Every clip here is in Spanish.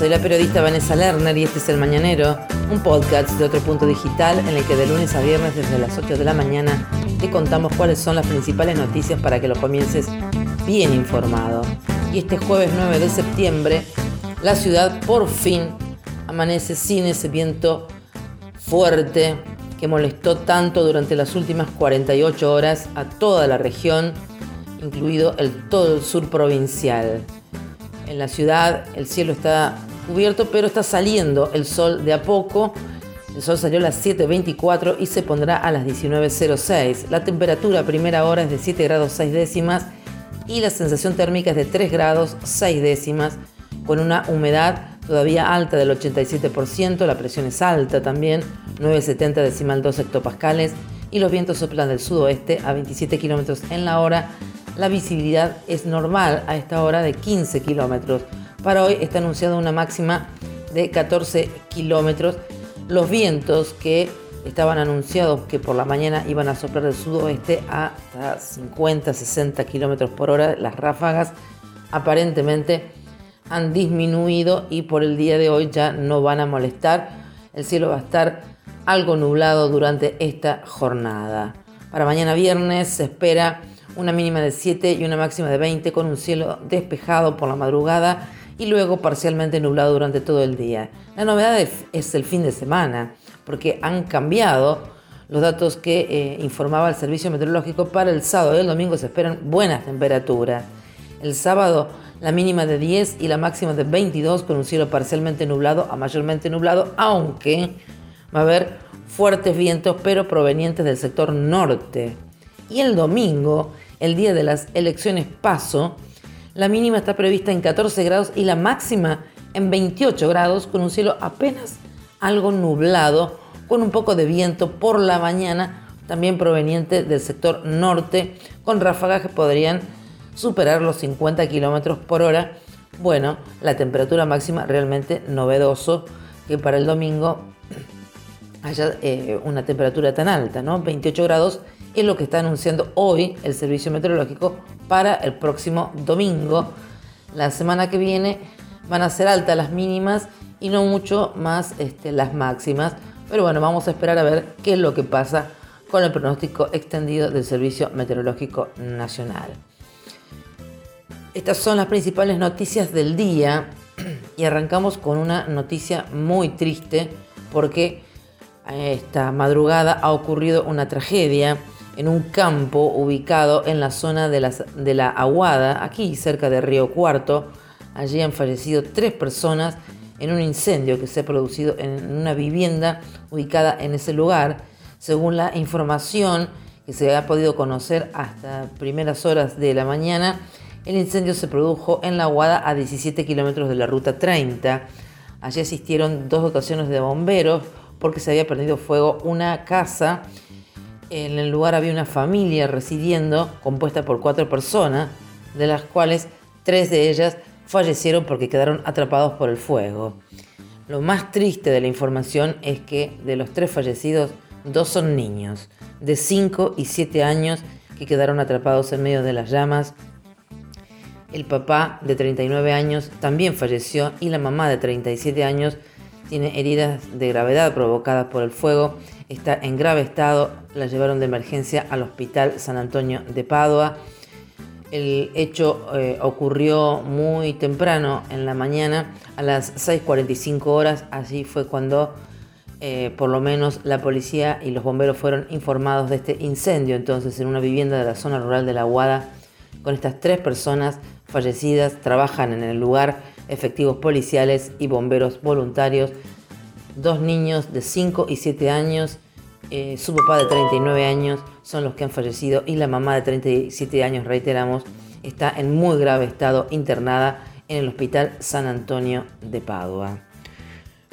Soy la periodista Vanessa Lerner y este es El Mañanero, un podcast de otro punto digital en el que de lunes a viernes desde las 8 de la mañana te contamos cuáles son las principales noticias para que lo comiences bien informado. Y este jueves 9 de septiembre, la ciudad por fin amanece sin ese viento fuerte que molestó tanto durante las últimas 48 horas a toda la región, incluido el todo el sur provincial. En la ciudad el cielo está cubierto, pero está saliendo el sol de a poco. El sol salió a las 7.24 y se pondrá a las 19.06. La temperatura a primera hora es de 7 grados 6 décimas y la sensación térmica es de 3 grados 6 décimas, con una humedad todavía alta del 87%, la presión es alta también, 9,70 decimal 2 hectopascales, y los vientos soplan del sudoeste a 27 kilómetros en la hora. La visibilidad es normal a esta hora de 15 kilómetros. Para hoy está anunciada una máxima de 14 kilómetros. Los vientos que estaban anunciados que por la mañana iban a soplar del sudoeste a 50, 60 kilómetros por hora, las ráfagas aparentemente han disminuido y por el día de hoy ya no van a molestar. El cielo va a estar algo nublado durante esta jornada. Para mañana viernes se espera una mínima de 7 y una máxima de 20 con un cielo despejado por la madrugada y luego parcialmente nublado durante todo el día. La novedad es el fin de semana, porque han cambiado los datos que eh, informaba el servicio meteorológico. Para el sábado y el domingo se esperan buenas temperaturas. El sábado la mínima de 10 y la máxima de 22 con un cielo parcialmente nublado a mayormente nublado, aunque va a haber fuertes vientos pero provenientes del sector norte. Y el domingo, el día de las elecciones paso, la mínima está prevista en 14 grados y la máxima en 28 grados con un cielo apenas algo nublado, con un poco de viento por la mañana, también proveniente del sector norte, con ráfagas que podrían superar los 50 kilómetros por hora. Bueno, la temperatura máxima realmente novedoso que para el domingo haya eh, una temperatura tan alta, ¿no? 28 grados es lo que está anunciando hoy el servicio meteorológico para el próximo domingo. La semana que viene van a ser altas las mínimas y no mucho más este, las máximas. Pero bueno, vamos a esperar a ver qué es lo que pasa con el pronóstico extendido del Servicio Meteorológico Nacional. Estas son las principales noticias del día y arrancamos con una noticia muy triste porque esta madrugada ha ocurrido una tragedia en un campo ubicado en la zona de la, de la Aguada, aquí cerca de Río Cuarto. Allí han fallecido tres personas en un incendio que se ha producido en una vivienda ubicada en ese lugar. Según la información que se ha podido conocer hasta primeras horas de la mañana, el incendio se produjo en la Aguada a 17 kilómetros de la ruta 30. Allí asistieron dos dotaciones de bomberos porque se había perdido fuego una casa en el lugar había una familia residiendo compuesta por cuatro personas, de las cuales tres de ellas fallecieron porque quedaron atrapados por el fuego. Lo más triste de la información es que de los tres fallecidos, dos son niños, de 5 y 7 años, que quedaron atrapados en medio de las llamas. El papá, de 39 años, también falleció y la mamá, de 37 años, tiene heridas de gravedad provocadas por el fuego está en grave estado, la llevaron de emergencia al Hospital San Antonio de Padua. El hecho eh, ocurrió muy temprano en la mañana, a las 6.45 horas, así fue cuando eh, por lo menos la policía y los bomberos fueron informados de este incendio, entonces en una vivienda de la zona rural de La Guada, con estas tres personas fallecidas, trabajan en el lugar efectivos policiales y bomberos voluntarios dos niños de 5 y 7 años, eh, su papá de 39 años son los que han fallecido y la mamá de 37 años, reiteramos, está en muy grave estado internada en el Hospital San Antonio de Padua.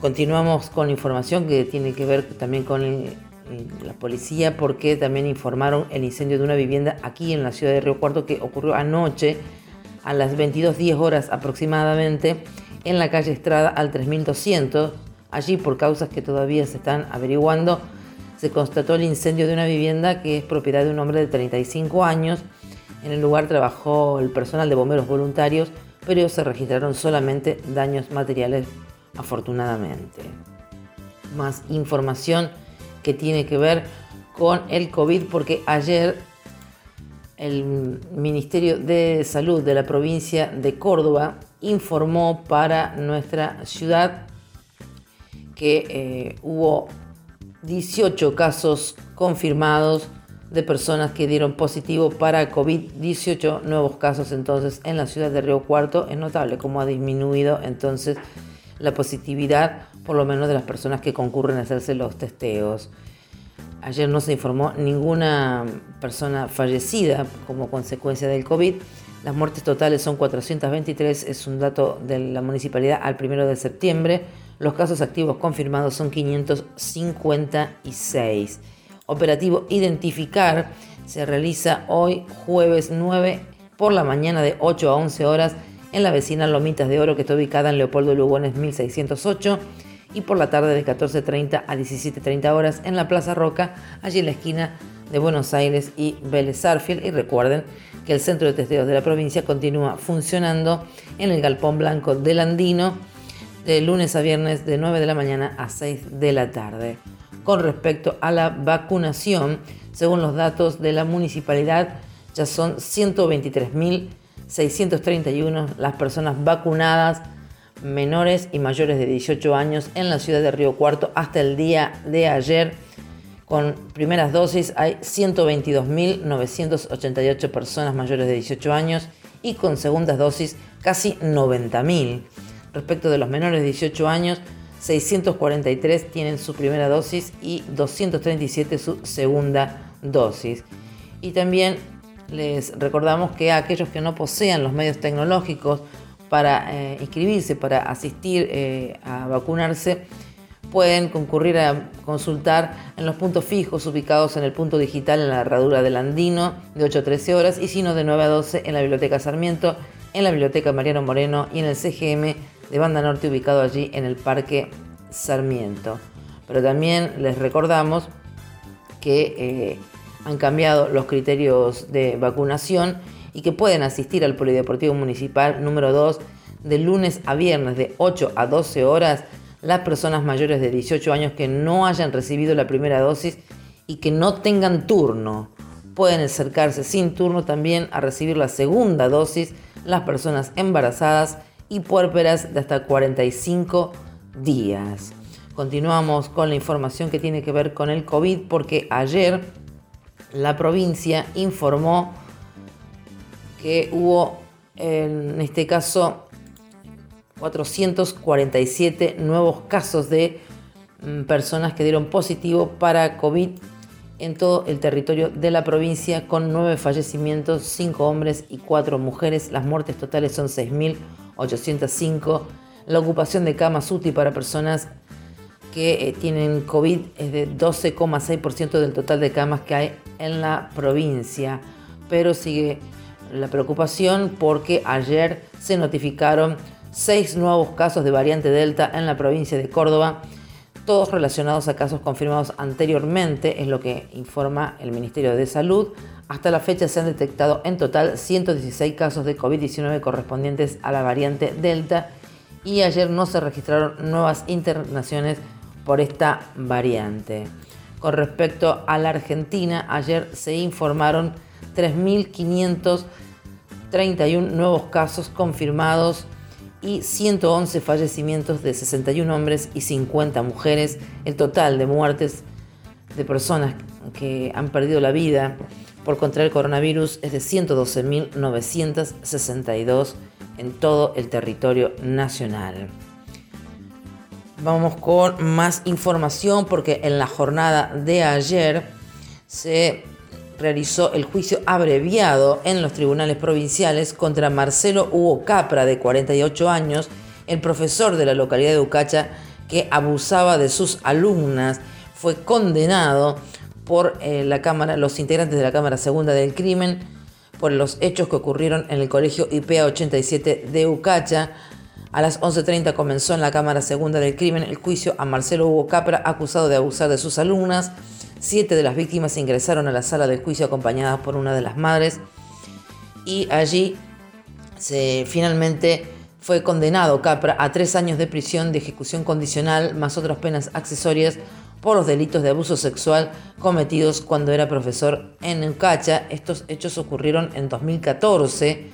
Continuamos con información que tiene que ver también con la policía porque también informaron el incendio de una vivienda aquí en la ciudad de Río Cuarto que ocurrió anoche a las 22.10 horas aproximadamente en la calle Estrada al 3200. Allí, por causas que todavía se están averiguando, se constató el incendio de una vivienda que es propiedad de un hombre de 35 años. En el lugar trabajó el personal de bomberos voluntarios, pero se registraron solamente daños materiales, afortunadamente. Más información que tiene que ver con el COVID, porque ayer el Ministerio de Salud de la provincia de Córdoba informó para nuestra ciudad que eh, hubo 18 casos confirmados de personas que dieron positivo para COVID, 18 nuevos casos entonces en la ciudad de Río Cuarto. Es notable cómo ha disminuido entonces la positividad, por lo menos de las personas que concurren a hacerse los testeos. Ayer no se informó ninguna persona fallecida como consecuencia del COVID. Las muertes totales son 423, es un dato de la municipalidad al primero de septiembre. Los casos activos confirmados son 556. Operativo Identificar se realiza hoy jueves 9 por la mañana de 8 a 11 horas en la vecina Lomitas de Oro que está ubicada en Leopoldo Lugones 1608 y por la tarde de 14.30 a 17.30 horas en la Plaza Roca, allí en la esquina de Buenos Aires y Vélez Y recuerden que el centro de testeos de la provincia continúa funcionando en el Galpón Blanco del Andino de lunes a viernes de 9 de la mañana a 6 de la tarde. Con respecto a la vacunación, según los datos de la municipalidad, ya son 123.631 las personas vacunadas menores y mayores de 18 años en la ciudad de Río Cuarto hasta el día de ayer. Con primeras dosis hay 122.988 personas mayores de 18 años y con segundas dosis casi 90.000. Respecto de los menores de 18 años, 643 tienen su primera dosis y 237 su segunda dosis. Y también les recordamos que aquellos que no posean los medios tecnológicos para eh, inscribirse, para asistir eh, a vacunarse, pueden concurrir a consultar en los puntos fijos ubicados en el punto digital en la herradura del Andino de 8 a 13 horas y si no de 9 a 12 en la Biblioteca Sarmiento, en la Biblioteca Mariano Moreno y en el CGM de Banda Norte ubicado allí en el Parque Sarmiento. Pero también les recordamos que eh, han cambiado los criterios de vacunación y que pueden asistir al Polideportivo Municipal número 2 de lunes a viernes de 8 a 12 horas las personas mayores de 18 años que no hayan recibido la primera dosis y que no tengan turno. Pueden acercarse sin turno también a recibir la segunda dosis las personas embarazadas y puérperas de hasta 45 días. Continuamos con la información que tiene que ver con el COVID porque ayer la provincia informó que hubo en este caso 447 nuevos casos de mm, personas que dieron positivo para COVID en todo el territorio de la provincia, con nueve fallecimientos, cinco hombres y cuatro mujeres. Las muertes totales son 6.805. La ocupación de camas UTI para personas que eh, tienen COVID es de 12,6% del total de camas que hay en la provincia. Pero sigue la preocupación porque ayer se notificaron seis nuevos casos de variante Delta en la provincia de Córdoba, todos relacionados a casos confirmados anteriormente, es lo que informa el Ministerio de Salud. Hasta la fecha se han detectado en total 116 casos de COVID-19 correspondientes a la variante Delta y ayer no se registraron nuevas internaciones por esta variante. Con respecto a la Argentina, ayer se informaron 3.531 nuevos casos confirmados y 111 fallecimientos de 61 hombres y 50 mujeres. El total de muertes de personas que han perdido la vida por contraer el coronavirus es de 112.962 en todo el territorio nacional. Vamos con más información porque en la jornada de ayer se realizó el juicio abreviado en los tribunales provinciales contra Marcelo Hugo Capra, de 48 años, el profesor de la localidad de Ucacha que abusaba de sus alumnas. fue condenado por eh, la Cámara, los integrantes de la Cámara Segunda del Crimen por los hechos que ocurrieron en el colegio IPA 87 de Ucacha. A las 11.30 comenzó en la Cámara Segunda del Crimen el juicio a Marcelo Hugo Capra, acusado de abusar de sus alumnas. Siete de las víctimas ingresaron a la sala del juicio acompañadas por una de las madres y allí finalmente fue condenado Capra a tres años de prisión de ejecución condicional más otras penas accesorias por los delitos de abuso sexual cometidos cuando era profesor en Ucacha. Estos hechos ocurrieron en 2014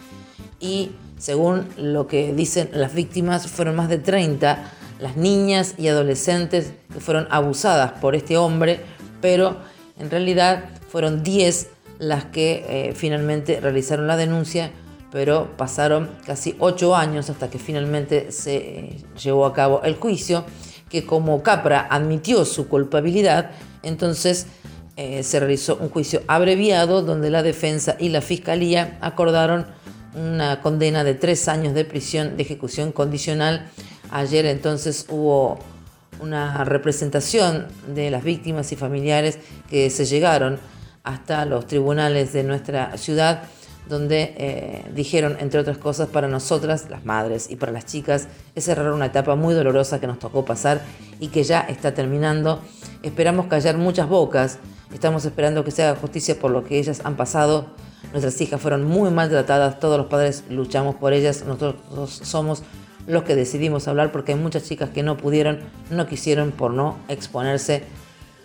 y según lo que dicen las víctimas fueron más de 30 las niñas y adolescentes que fueron abusadas por este hombre, pero en realidad fueron 10 las que eh, finalmente realizaron la denuncia pero pasaron casi ocho años hasta que finalmente se eh, llevó a cabo el juicio, que como Capra admitió su culpabilidad, entonces eh, se realizó un juicio abreviado donde la defensa y la fiscalía acordaron una condena de tres años de prisión de ejecución condicional. Ayer entonces hubo una representación de las víctimas y familiares que se llegaron hasta los tribunales de nuestra ciudad donde eh, dijeron, entre otras cosas, para nosotras, las madres, y para las chicas, es cerrar una etapa muy dolorosa que nos tocó pasar y que ya está terminando. Esperamos callar muchas bocas, estamos esperando que se haga justicia por lo que ellas han pasado. Nuestras hijas fueron muy maltratadas, todos los padres luchamos por ellas, nosotros somos los que decidimos hablar porque hay muchas chicas que no pudieron, no quisieron por no exponerse,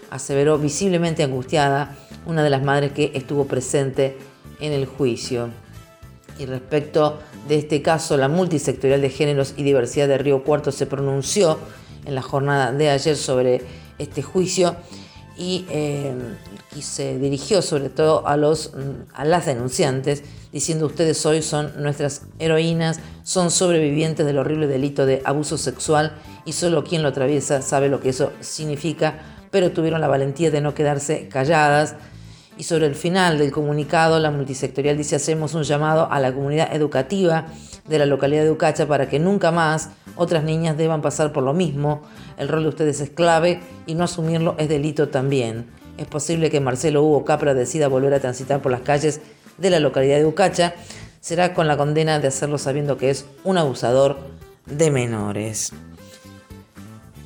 aseveró visiblemente angustiada una de las madres que estuvo presente en el juicio. Y respecto de este caso, la multisectorial de géneros y diversidad de Río Cuarto se pronunció en la jornada de ayer sobre este juicio y, eh, se dirigió sobre todo a, los, a las denunciantes, diciendo ustedes hoy son nuestras heroínas, son sobrevivientes del horrible delito de abuso sexual y solo quien lo atraviesa sabe lo que eso significa, pero tuvieron la valentía de no quedarse calladas, y sobre el final del comunicado, la multisectorial dice hacemos un llamado a la comunidad educativa de la localidad de Ucacha para que nunca más otras niñas deban pasar por lo mismo. El rol de ustedes es clave y no asumirlo es delito también. Es posible que Marcelo Hugo Capra decida volver a transitar por las calles de la localidad de Ucacha. Será con la condena de hacerlo sabiendo que es un abusador de menores.